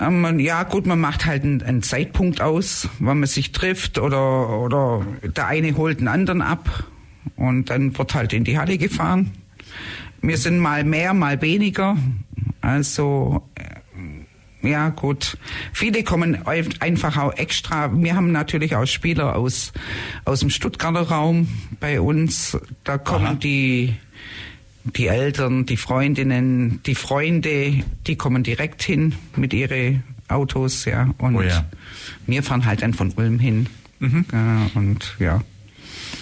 Ähm, ja, gut, man macht halt einen, einen, Zeitpunkt aus, wann man sich trifft oder, oder der eine holt den anderen ab und dann wird halt in die Halle gefahren. Wir sind mal mehr, mal weniger. Also äh, ja gut, viele kommen einfach auch extra. Wir haben natürlich auch Spieler aus aus dem Stuttgarter Raum bei uns. Da kommen Aha. die die Eltern, die Freundinnen, die Freunde, die kommen direkt hin mit ihren Autos, ja. Und oh ja. wir fahren halt dann von Ulm hin. Mhm. Ja, und ja.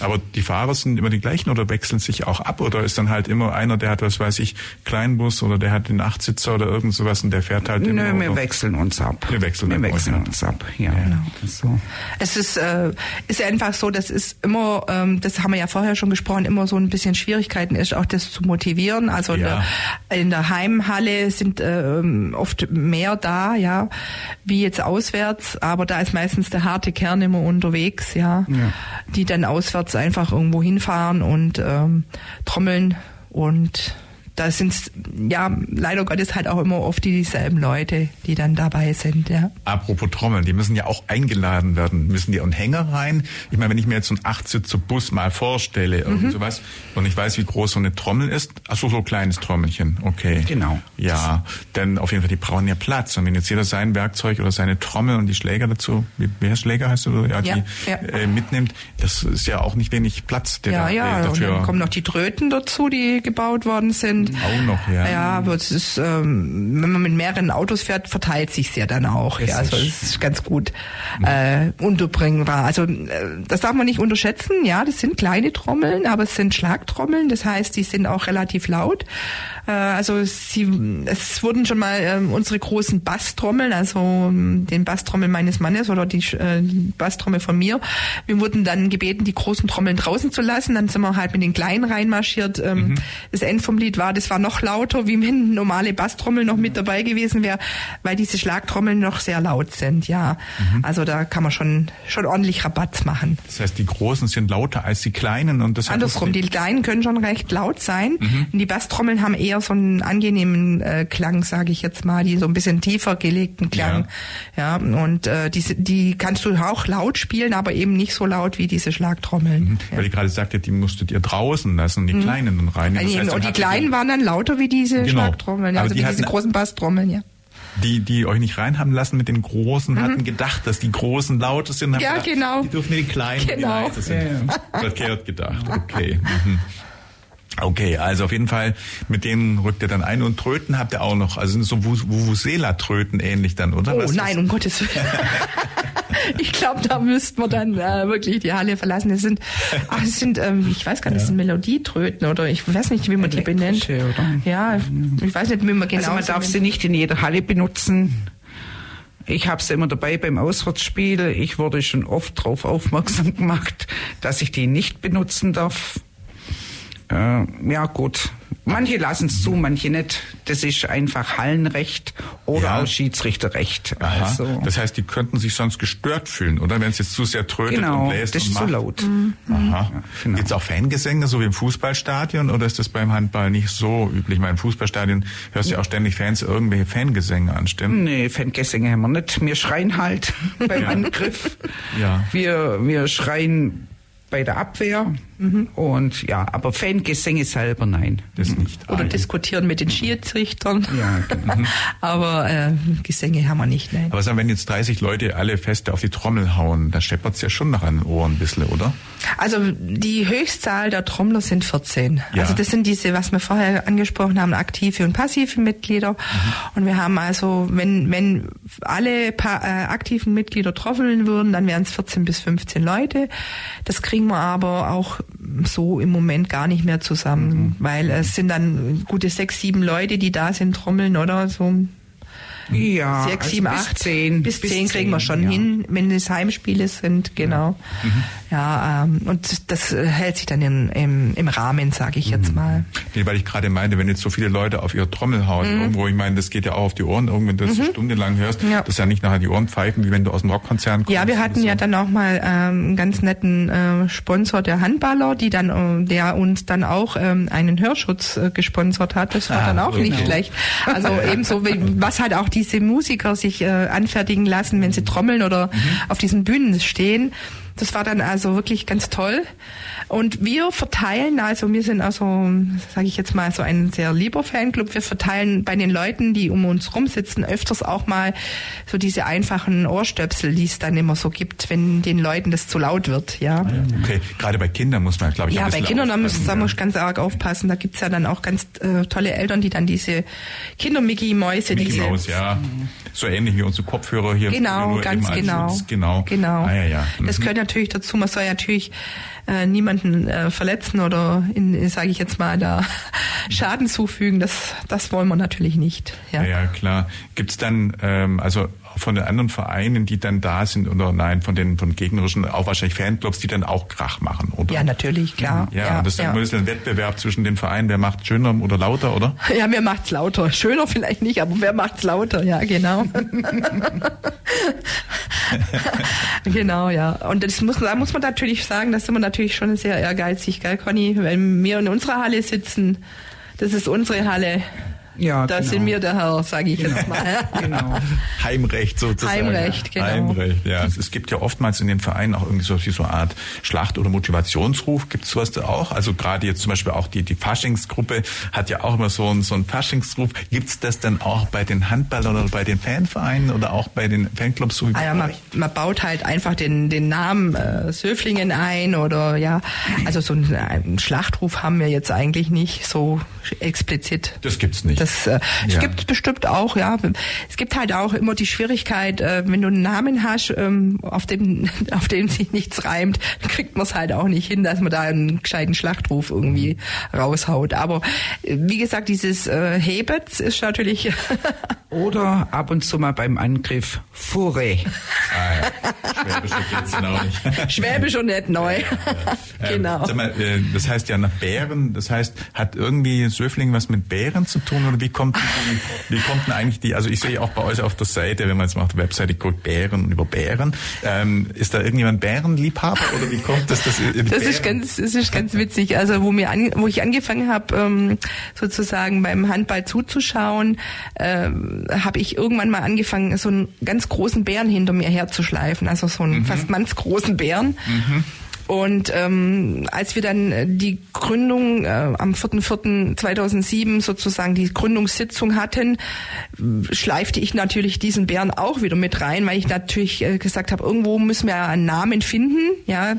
Aber die Fahrer sind immer die gleichen oder wechseln sich auch ab oder ist dann halt immer einer, der hat, was weiß ich, Kleinbus oder der hat den Achtsitzer oder irgend sowas und der fährt halt immer. Nö, wir oder? wechseln uns ab. Wir wechseln, wir wechseln uns ab, ja. ja. Genau. So. Es ist, äh, ist einfach so, das ist immer, ähm, das haben wir ja vorher schon gesprochen, immer so ein bisschen Schwierigkeiten ist, auch das zu motivieren. Also ja. in, der, in der Heimhalle sind äh, oft mehr da, ja, wie jetzt auswärts, aber da ist meistens der harte Kern immer unterwegs, ja, ja. die dann auswärts jetzt einfach irgendwo hinfahren und ähm, trommeln und da sind ja leider Gottes halt auch immer oft dieselben Leute, die dann dabei sind. Ja. Apropos Trommeln, die müssen ja auch eingeladen werden. Müssen die einen Hänger rein? Ich meine, wenn ich mir jetzt so einen Achtsitzer Bus mal vorstelle, irgend mhm. sowas, und ich weiß, wie groß so eine Trommel ist, ach so, so ein kleines Trommelchen, okay. Genau. Ja, denn auf jeden Fall, die brauchen ja Platz. Und wenn jetzt jeder sein Werkzeug oder seine Trommel und die Schläger dazu, wie, wer Schläger heißt du, ja, ja, die ja. Äh, mitnimmt, das ist ja auch nicht wenig Platz, der ja, da, ja, äh, dafür. Und dann kommen noch die Tröten dazu, die gebaut worden sind. Auch noch, ja. Ja, aber es ist, ähm, wenn man mit mehreren Autos fährt, verteilt sich ja dann auch. Das ja, also es ist ganz gut äh, unterbringbar. Also äh, das darf man nicht unterschätzen. Ja, das sind kleine Trommeln, aber es sind Schlagtrommeln. Das heißt, die sind auch relativ laut. Äh, also sie, es wurden schon mal äh, unsere großen Basstrommeln, also ähm, den Basstrommel meines Mannes oder die, äh, Basstrommel von mir. Wir wurden dann gebeten, die großen Trommeln draußen zu lassen. Dann sind wir halt mit den kleinen reinmarschiert. Ähm, mhm. Das End vom Lied war, das war noch lauter, wie wenn normale Basstrommel noch mit dabei gewesen wäre, weil diese Schlagtrommeln noch sehr laut sind. Ja, mhm. also da kann man schon schon ordentlich Rabatz machen. Das heißt, die großen sind lauter als die kleinen und das andersrum. Die kleinen können schon recht laut sein. Mhm. Die Basstrommeln haben eher so einen angenehmen äh, Klang, sage ich jetzt mal, die so ein bisschen tiefer gelegten Klang. Ja, ja und äh, diese die kannst du auch laut spielen, aber eben nicht so laut wie diese Schlagtrommeln. Mhm. Ja. Weil ihr gerade sagte, die musstet ihr draußen lassen, die mhm. kleinen dann rein. Das heißt, und die kleinen waren dann lauter wie diese genau. Schlagtrommeln, also die wie diese großen Basstrommeln, ja die, die euch nicht reinhaben lassen mit den Großen, mhm. hatten gedacht, dass die Großen lauter sind. Ja, gedacht, genau. Die dürfen die Kleinen, genau. die leise sind. Ja, ja. Verkehrt gedacht, okay. Mhm. Okay, also auf jeden Fall, mit denen rückt ihr dann ein und Tröten habt ihr auch noch, also sind so Vuvuzela-Tröten ähnlich dann, oder? Oh Was nein, um Gottes Willen. ich glaube, da müssten wir dann äh, wirklich die Halle verlassen. Das sind, ach, das sind, ähm, ich weiß gar nicht, das sind Melodietröten oder ich weiß nicht, wie man die benennt. Oder? Ja, ich weiß nicht, wie man genau. Also man darf sie nicht in jeder Halle benutzen. Ich habe sie immer dabei beim Auswärtsspiel. Ich wurde schon oft darauf aufmerksam gemacht, dass ich die nicht benutzen darf. Äh, ja gut, Manche lassen es zu, manche nicht. Das ist einfach Hallenrecht oder Ja. auch Schiedsrichterrecht. Aha. Also, Das heißt, die könnten sich sonst gestört fühlen, oder? Wenn es jetzt zu sehr trötet genau, und bläst das und ist zu macht. laut. Aha. genau. Gibt's auch Fangesänge, so wie im Fußballstadion, oder ist das beim Handball nicht so üblich? Ich meine, im Fußballstadion hörst du ja auch ständig Fans irgendwelche Fangesänge anstimmen. Nee, Fangesänge haben wir nicht. Wir schreien halt beim Angriff. Ja. Wir, wir schreien bei der Abwehr. Und ja, aber Fangesänge selber nein. Das nicht. Oder Ah, diskutieren mit den Schiedsrichtern. Ja, genau. Aber äh, Gesänge haben wir nicht, nein. Aber sagen, wenn jetzt 30 Leute alle fest auf die Trommel hauen, da scheppert's ja schon nach an den Ohren ein bisschen, oder? Also die Höchstzahl der Trommler sind 14. Ja. Also das sind diese, was wir vorher angesprochen haben, aktive und passive Mitglieder. Und wir haben also, wenn, wenn alle pa äh, aktiven Mitglieder trommeln würden, dann wären es 14 bis 15 Leute. Das kriegen wir aber auch so im Moment gar nicht mehr zusammen, weil es sind dann gute sechs, sieben Leute, die da sind, trommeln oder? So ja sechs, also sieben, bis acht, zehn. bis zehn kriegen wir schon ja. hin, wenn es Heimspiele sind, genau. Ja, ähm, und das äh, hält sich dann in, im, im Rahmen, sage ich jetzt mal. Nee, weil ich gerade meinte, wenn jetzt so viele Leute auf ihre Trommel hauen, irgendwo, ich meine, das geht ja auch auf die Ohren, irgendwann, wenn du das eine Stunde lang hörst, Ja. das ist ja nicht nachher die Ohren pfeifen, wie wenn du aus dem Rockkonzern kommst. Ja, wir hatten oder ja so. dann auch mal ähm, einen ganz netten äh, Sponsor der Handballer, die dann, äh, der uns dann auch ähm, einen Hörschutz äh, gesponsert hat. Das war Ah, dann auch nicht genau. schlecht. Also ebenso wie was halt auch diese Musiker sich äh, anfertigen lassen, wenn sie trommeln oder auf diesen Bühnen stehen. Das war dann also wirklich ganz toll. Und wir verteilen, also wir sind also, sage ich jetzt mal, so ein sehr lieber Fanclub. Wir verteilen bei den Leuten, die um uns rum sitzen, öfters auch mal so diese einfachen Ohrstöpsel, die es dann immer so gibt, wenn den Leuten das zu laut wird. Ja, Okay, gerade bei Kindern muss man, glaube ich, ja bei Kindern da muss, ich ganz arg aufpassen. Da gibt's ja dann auch ganz äh, tolle Eltern, die dann diese Kinder-Mickey-Mäuse, Mickey diese Mouse, ja. So ähnlich wie unsere Kopfhörer hier. Genau, ganz genau. Schutz. Genau. Genau. Ah, ja, ja. Das Mhm. Natürlich dazu. Man soll natürlich äh, niemanden äh, verletzen oder, sage ich jetzt mal, da Schaden zufügen. Das, das wollen wir natürlich nicht. Ja. Ja, ja, klar. Gibt's dann, ähm, also von den anderen Vereinen, die dann da sind, oder nein, von den von gegnerischen, auch wahrscheinlich Fanclubs, die dann auch Krach machen, oder? Ja, natürlich, klar. Ja, und das ist ja. immer ein bisschen ein Wettbewerb zwischen den Vereinen, wer macht schöner oder lauter, oder? Ja, wer macht's lauter? Schöner vielleicht nicht, aber wer macht's lauter? Ja, genau. genau, ja. Und das muss, da muss man natürlich sagen, da sind wir natürlich schon sehr ehrgeizig, gell, Conny? Wenn wir in unserer Halle sitzen, das ist unsere Halle. Ja, Da genau. sind wir der Herr, sage ich jetzt mal. Genau. Heimrecht sozusagen. Heimrecht, genau. Heimrecht, ja. Es, es gibt ja oftmals in den Vereinen auch irgendwie so, so eine Art Schlacht- oder Motivationsruf. Gibt es sowas da auch? Also gerade jetzt zum Beispiel auch die, die Faschingsgruppe hat ja auch immer so einen, so einen Faschingsruf. Gibt es das dann auch bei den Handballern oder bei den Fanvereinen oder auch bei den Fanclubs? So wie Ah bei ja, man, man baut halt einfach den, den Namen äh, Söflingen ein oder ja, also so einen, einen Schlachtruf haben wir jetzt eigentlich nicht so explizit. Das gibt's nicht. Das äh, es Ja. gibt bestimmt auch, ja. Es gibt halt auch immer die Schwierigkeit, äh, wenn du einen Namen hast, ähm, auf dem auf dem sich nichts reimt, dann kriegt man es halt auch nicht hin, dass man da einen gescheiten Schlachtruf irgendwie raushaut. Aber äh, wie gesagt, dieses äh, Hebet ist natürlich Oder ab und zu mal beim Angriff Fure. Ah, ja. Schwäbisch und nicht neu. genau. Ähm, sag mal, äh, das heißt ja nach Bären, das heißt, hat irgendwie Söfling was mit Bären zu tun oder wie kommt wie kommt denn eigentlich die, also ich sehe auch bei euch auf der Seite, wenn man jetzt mal auf der Webseite guckt, Bären und über Bären, ähm, ist da irgendjemand Bärenliebhaber oder wie kommt das, dass Das Bären- ist ganz, das ist ganz witzig. Also wo mir, an, wo ich angefangen habe, ähm, sozusagen beim Handball zuzuschauen, ähm, habe ich irgendwann mal angefangen, so einen ganz großen Bären hinter mir herzuschleifen, also so einen fast mannsgroßen Bären. Und ähm, als wir dann äh, die Gründung äh, am 4.4.2007 sozusagen die Gründungssitzung hatten, schleifte ich natürlich diesen Bären auch wieder mit rein, weil ich natürlich äh, gesagt habe, irgendwo müssen wir einen Namen finden. Ja,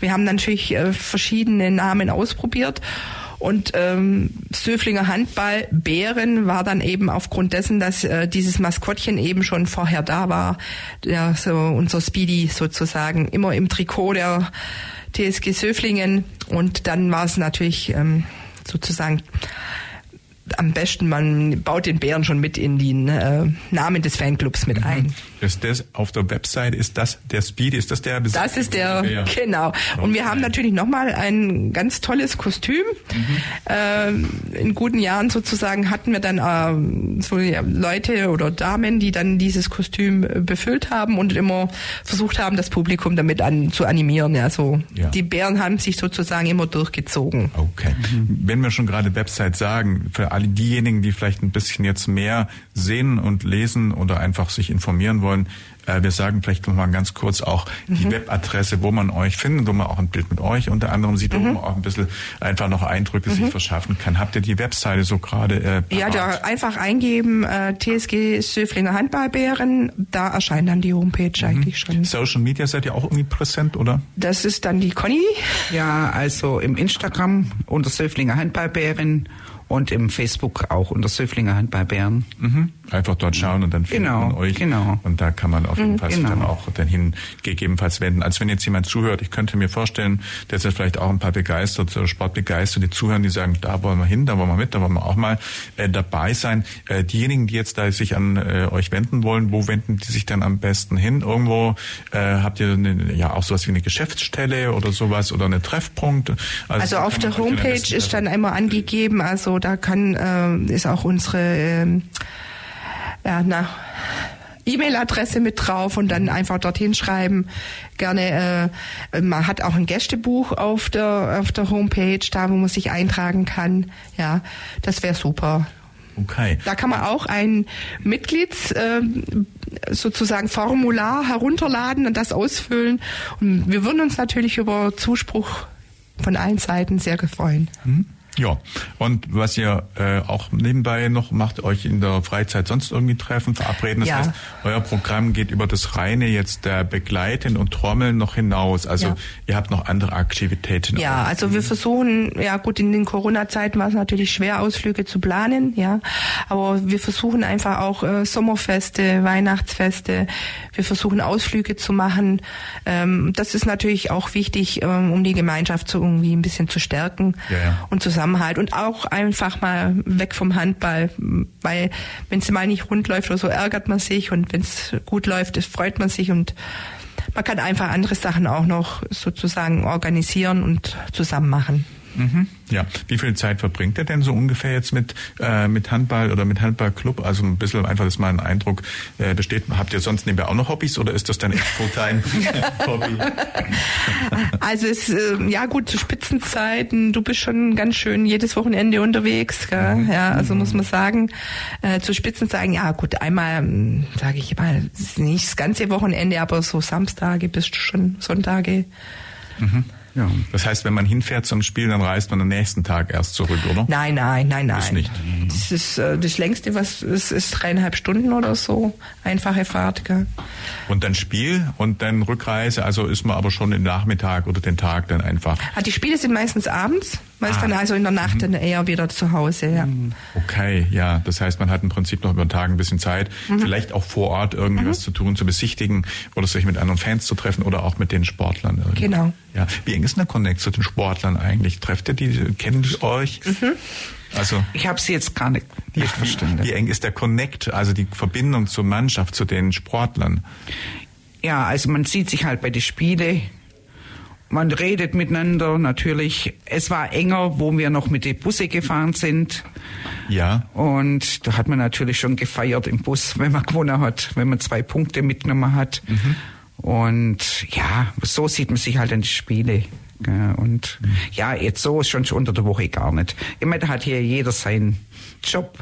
wir haben natürlich äh, verschiedene Namen ausprobiert. Und ähm, Söflinger Handball Bären war dann eben aufgrund dessen, dass äh, dieses Maskottchen eben schon vorher da war, der so unser Speedy sozusagen immer im Trikot der TSG Söflingen und dann war es natürlich ähm, sozusagen am besten, man baut den Bären schon mit in den äh, Namen des Fanclubs mit mhm. Ist das auf der Website, ist das der Speed, ist das der Besitz Das ist der, Bär? genau. Und wir haben natürlich nochmal ein ganz tolles Kostüm. Mhm. Äh, in guten Jahren sozusagen hatten wir dann äh, so ja, Leute oder Damen, die dann dieses Kostüm äh, befüllt haben und immer versucht haben, das Publikum damit an, zu animieren. Ja, so. Ja. Die Bären haben sich sozusagen immer durchgezogen. Okay. Mhm. Wenn wir schon gerade Website sagen, für alle diejenigen, die vielleicht ein bisschen jetzt mehr sehen und lesen oder einfach sich informieren wollen, äh, wir sagen vielleicht noch mal ganz kurz auch mhm. die Webadresse, wo man euch findet, wo man auch ein Bild mit euch unter anderem sieht, mhm. wo man auch ein bisschen einfach noch Eindrücke mhm. sich verschaffen kann. Habt ihr die Webseite so gerade? Äh, ja, da einfach eingeben äh, TSG Söflinger Handballbären, da erscheint dann die Homepage mhm. eigentlich schon. Social Media seid ihr auch irgendwie präsent, oder? Das ist dann die Conny. Ja, also im Instagram unter Söflinger Handballbären und im Facebook auch unter Söflinger Handballbären. Mhm. Einfach dort schauen und dann findet genau, man euch. Genau. Und da kann man auf jeden mhm, Fall genau. dann auch dann hin gegebenenfalls wenden. Als wenn jetzt jemand zuhört, ich könnte mir vorstellen, dass jetzt vielleicht auch ein paar begeisterte, Sportbegeisterte zuhören, die sagen, da wollen wir hin, da wollen wir mit, da wollen wir auch mal äh, dabei sein. Äh, diejenigen, die jetzt da sich an äh, euch wenden wollen, wo wenden die sich dann am besten hin? Irgendwo äh, habt ihr eine, ja auch sowas wie eine Geschäftsstelle oder sowas oder eine Treffpunkt? Also, also auf der Homepage ist dann einmal angegeben, also da kann äh, ist auch unsere äh, ja, na, E-Mail-Adresse mit drauf und dann einfach dorthin schreiben. Gerne, äh, man hat auch ein Gästebuch auf der auf der Homepage, da wo man sich eintragen kann. Ja, das wäre super. Okay. Da kann man auch ein Mitglieds äh, sozusagen Formular herunterladen und das ausfüllen. Und wir würden uns natürlich über Zuspruch von allen Seiten sehr freuen. Mhm. Ja, und was ihr äh, auch nebenbei noch macht, euch in der Freizeit sonst irgendwie treffen, verabreden. Das ja. heißt, euer Programm geht über das reine jetzt der Begleiten und Trommeln noch hinaus. Also ja. ihr habt noch andere Aktivitäten. Ja, also wir versuchen, ja gut, in den Corona-Zeiten war es natürlich schwer, Ausflüge zu planen, ja. Aber wir versuchen einfach auch äh, Sommerfeste, Weihnachtsfeste, wir versuchen Ausflüge zu machen. Ähm, das ist natürlich auch wichtig, ähm, um die Gemeinschaft so irgendwie ein bisschen zu stärken ja. und zusammen Zusammenhalt und auch einfach mal weg vom Handball, weil wenn es mal nicht rund läuft oder so, ärgert man sich und wenn es gut läuft, freut man sich und man kann einfach andere Sachen auch noch sozusagen organisieren und zusammen machen. Mhm. Ja, wie viel Zeit verbringt er denn so ungefähr jetzt mit äh, mit Handball oder mit Handballclub? Also ein bisschen einfach, dass mal ein Eindruck äh, besteht. Habt ihr sonst nebenbei auch noch Hobbys oder ist das dann echt Fulltime Hobby? Also es äh, ja gut zu Spitzenzeiten. Du bist schon ganz schön jedes Wochenende unterwegs, gell? Mhm. ja. Also mhm. muss man sagen, äh, zu Spitzenzeiten ja gut einmal hm, sage ich mal nicht das ganze Wochenende, aber so Samstage bis schon Sonntage. Mhm. Ja. Das heißt, wenn man hinfährt zum Spiel, dann reist man am nächsten Tag erst zurück, oder? Nein, nein, nein, nein. Das nicht. Das ist äh, das längste, was es ist dreieinhalb Stunden oder so. Einfache Fahrt, gell? Und dann Spiel und dann Rückreise, also ist man aber schon den Nachmittag oder den Tag dann einfach. Ah, die Spiele sind meistens abends. Man ist ah. dann also in der Nacht mhm. dann eher wieder zu Hause, ja. Mhm. Okay, ja. Das heißt, man hat im Prinzip noch über den Tag ein bisschen Zeit, mhm. vielleicht auch vor Ort irgendwas mhm. zu tun, zu besichtigen oder sich mit anderen Fans zu treffen oder auch mit den Sportlern. Irgendwie. Genau. Ja. Wie eng ist der Connect zu den Sportlern eigentlich? Trefft ihr die, kennen die euch? Mhm. Also ich habe sie jetzt gar nicht, nicht verstanden. Wie eng ist der Connect, also die Verbindung zur Mannschaft, zu den Sportlern? Ja, also man sieht sich halt bei den Spielen man redet miteinander natürlich. Es war enger, wo wir noch mit den Busse gefahren sind. Ja. Und da hat man natürlich schon gefeiert im Bus, wenn man gewonnen hat, wenn man zwei Punkte mitgenommen hat. Mhm. Und ja, so sieht man sich halt in die Spiele. Und mhm. ja, jetzt so ist schon unter der Woche gar nicht. Ich meine, da hat hier jeder seinen Job.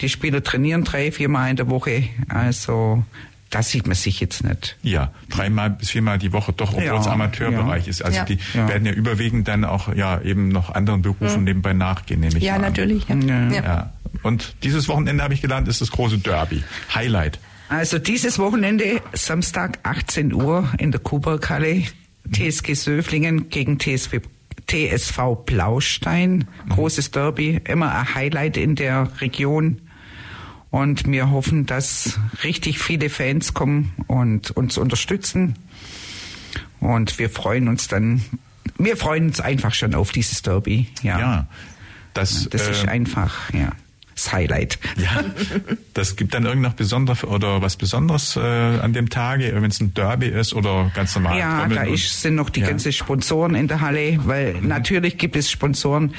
Die Spieler trainieren drei, viermal in der Woche. Also das sieht man sich jetzt nicht. Ja, dreimal bis viermal die Woche doch, obwohl ja, es Amateurbereich ja. ist. Also ja. die werden ja überwiegend dann auch ja eben noch anderen Berufen mhm. nebenbei nachgehen, nämlich. Ja, natürlich. Ja. Und dieses Wochenende habe ich gelernt, ist das große Derby. Highlight. Also dieses Wochenende, Samstag 18 Uhr in der Kuberkalle, TSG Söflingen gegen TSV, TSV Blaustein. Mhm. Großes Derby, immer ein Highlight in der Region. Und wir hoffen, dass richtig viele Fans kommen und uns unterstützen. Und wir freuen uns dann, wir freuen uns einfach schon auf dieses Derby. Ja. ja. Das, das äh, ist einfach, ja das Highlight. Ja, das gibt dann irgend noch besondere oder was Besonderes äh, an dem Tage, wenn es ein Derby ist oder ganz normal. Ja, da ist, sind noch die ja. ganzen Sponsoren in der Halle, weil mhm. natürlich gibt es Sponsoren,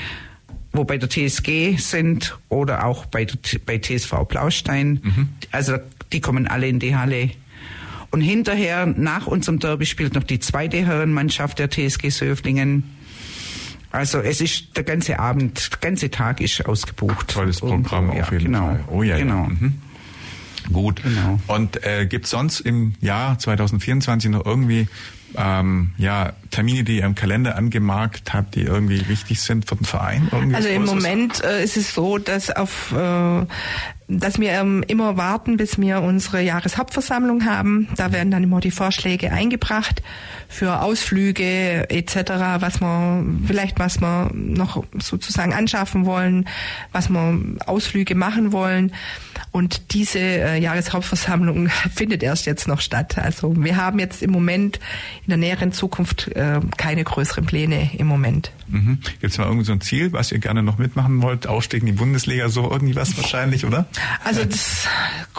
wo bei der TSG sind oder auch bei, der, bei TSV Blaustein. Mhm. Also die kommen alle in die Halle. Und hinterher, nach unserem Derby, spielt noch die zweite Herrenmannschaft der TSG Söflingen. Also es ist der ganze Abend, der ganze Tag ist ausgebucht. Tolles Programm Und, auf jeden genau, Fall. Oh ja, genau. Ja. Mhm. Gut. Genau. Und äh, gibt es sonst im Jahr 2024 noch irgendwie ähm, ja, Termine, die ihr im Kalender angemarkt habt, die irgendwie wichtig sind für den Verein? Also im Moment äh, ist es so, dass auf äh, dass wir ähm, immer warten, bis wir unsere Jahreshauptversammlung haben. Da werden dann immer die Vorschläge eingebracht für Ausflüge etc., was wir vielleicht was wir noch sozusagen anschaffen wollen, was wir Ausflüge machen wollen. Und diese äh, Jahreshauptversammlung findet erst jetzt noch statt. Also wir haben jetzt im Moment in der näheren Zukunft äh, keine größeren Pläne im Moment. Mhm. Gibt es mal irgendwie so ein Ziel, was ihr gerne noch mitmachen wollt? Aufstieg in die Bundesliga, so irgendwas wahrscheinlich, oder? Also das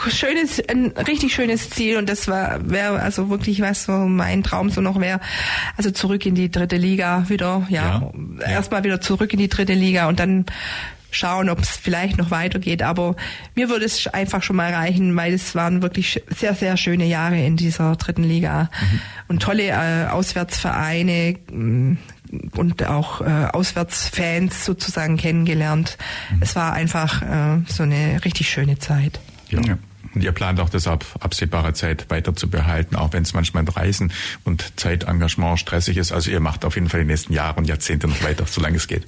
schönes, ein richtig schönes Ziel und das war wäre also wirklich was so mein Traum so noch wäre. Also zurück in die dritte Liga wieder, ja, ja. erstmal wieder zurück in die dritte Liga und dann schauen, ob es vielleicht noch weitergeht. Aber mir würde es einfach schon mal reichen, weil es waren wirklich sehr, sehr schöne Jahre in dieser dritten Liga mhm. und tolle äh, Auswärtsvereine mm, und auch äh, Auswärtsfans sozusagen kennengelernt. Mhm. Es war einfach äh, so eine richtig schöne Zeit. Ja. ja. Und ihr plant auch das ab absehbarer Zeit weiter zu behalten, auch wenn es manchmal mit Reisen und Zeitengagement stressig ist. Also ihr macht auf jeden Fall die nächsten Jahre und Jahrzehnte noch weiter, solange es geht.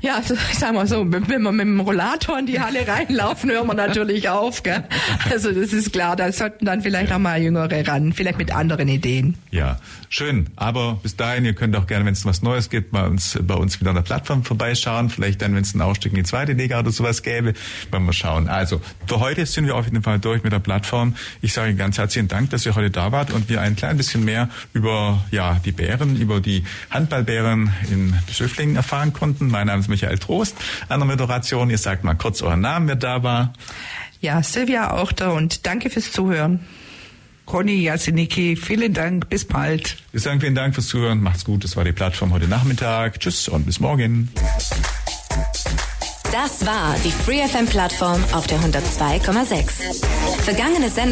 Ja, also ich sag mal so, wenn wir mit dem Rollator in die Halle reinlaufen, hören wir natürlich auf. Gell? Also das ist klar, da sollten dann vielleicht ja. auch mal Jüngere ran, vielleicht mit anderen Ideen. Ja, schön. Aber bis dahin, ihr könnt auch gerne, wenn es was Neues gibt, bei uns, bei uns wieder an der Plattform vorbeischauen. Vielleicht dann, wenn es einen Aufstieg in die zweite Liga oder sowas gäbe, wollen wir schauen. Also für heute sind wir auf jeden Fall durch durch mit der Plattform. Ich sage ganz herzlichen Dank, dass ihr heute da wart und wir ein klein bisschen mehr über ja, die Bären, über die Handballbären in Schöflingen erfahren konnten. Mein Name ist Michael Trost an der Moderation. Ihr sagt mal kurz euren Namen, wer da war. Ja, Silvia auch da und danke fürs Zuhören. Conny Jasiniki, vielen Dank, bis bald. Wir sagen vielen Dank fürs Zuhören, macht's gut, das war die Plattform heute Nachmittag. Tschüss und bis morgen. Das war die FreeFM-Plattform auf der 102,6. Vergangene Sendung